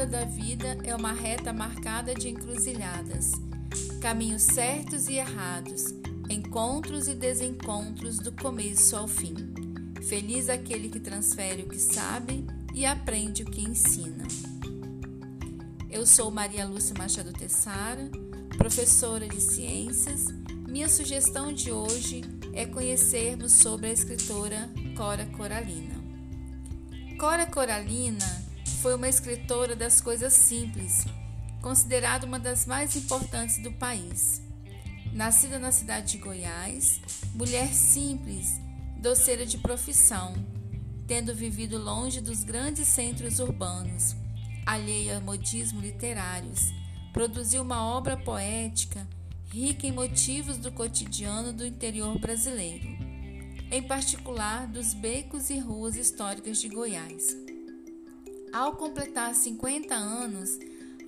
estrada da vida é uma reta marcada de encruzilhadas, caminhos certos e errados, encontros e desencontros do começo ao fim. Feliz aquele que transfere o que sabe e aprende o que ensina. Eu sou Maria Lúcia Machado Tessara, professora de ciências. Minha sugestão de hoje é conhecermos sobre a escritora Cora Coralina. Cora Coralina foi uma escritora das coisas simples, considerada uma das mais importantes do país. Nascida na cidade de Goiás, mulher simples, doceira de profissão, tendo vivido longe dos grandes centros urbanos, alheia a modismo literários, produziu uma obra poética rica em motivos do cotidiano do interior brasileiro, em particular dos becos e ruas históricas de Goiás. Ao completar 50 anos,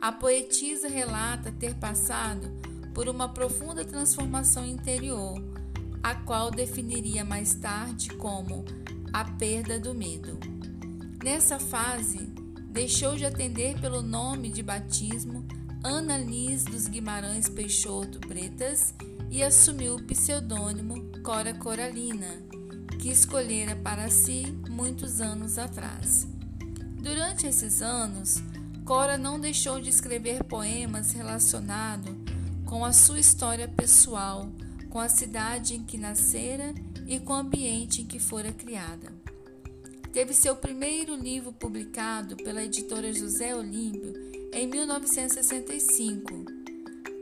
a poetisa relata ter passado por uma profunda transformação interior, a qual definiria mais tarde como a perda do medo. Nessa fase, deixou de atender pelo nome de batismo Ana Liz dos Guimarães Peixoto Bretas e assumiu o pseudônimo Cora Coralina, que escolhera para si muitos anos atrás. Durante esses anos, Cora não deixou de escrever poemas relacionados com a sua história pessoal, com a cidade em que nascera e com o ambiente em que fora criada. Teve seu primeiro livro publicado pela editora José Olímpio em 1965,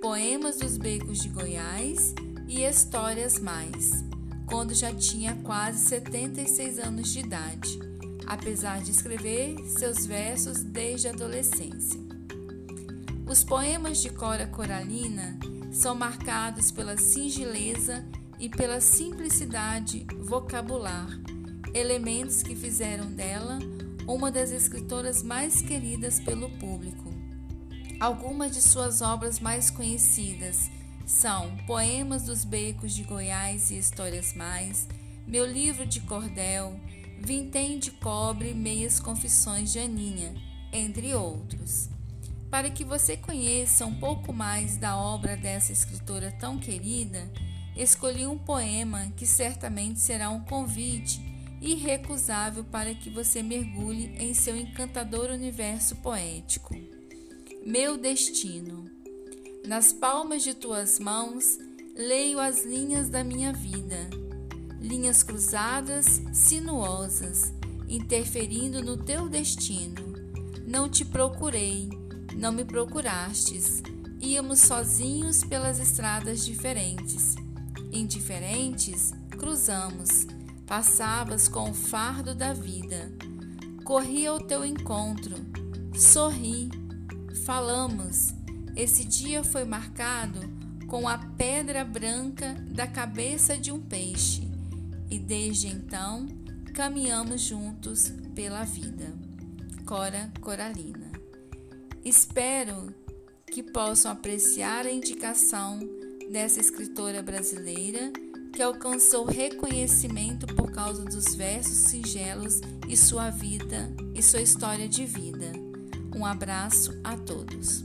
Poemas dos Becos de Goiás e Histórias Mais, quando já tinha quase 76 anos de idade, apesar de escrever seus versos desde a adolescência. Os poemas de Cora Coralina são marcados pela singeleza e pela simplicidade vocabular, elementos que fizeram dela uma das escritoras mais queridas pelo público. Algumas de suas obras mais conhecidas são Poemas dos Becos de Goiás e Histórias Mais, Meu Livro de Cordel, Vintém de Cobre, Meias Confissões de Aninha, entre outros. Para que você conheça um pouco mais da obra dessa escritora tão querida, escolhi um poema que certamente será um convite irrecusável para que você mergulhe em seu encantador universo poético. Meu destino. Nas palmas de tuas mãos, leio as linhas da minha vida, linhas cruzadas, sinuosas, interferindo no teu destino. Não te procurei, não me procurastes. Íamos sozinhos pelas estradas diferentes. Indiferentes, cruzamos. Passavas com o fardo da vida. Corri ao teu encontro. Sorri. Falamos. Esse dia foi marcado com a pedra branca da cabeça de um peixe. E desde então caminhamos juntos pela vida. Cora Coralina. Espero que possam apreciar a indicação dessa escritora brasileira que alcançou reconhecimento por causa dos versos singelos e sua vida e sua história de vida. Um abraço a todos.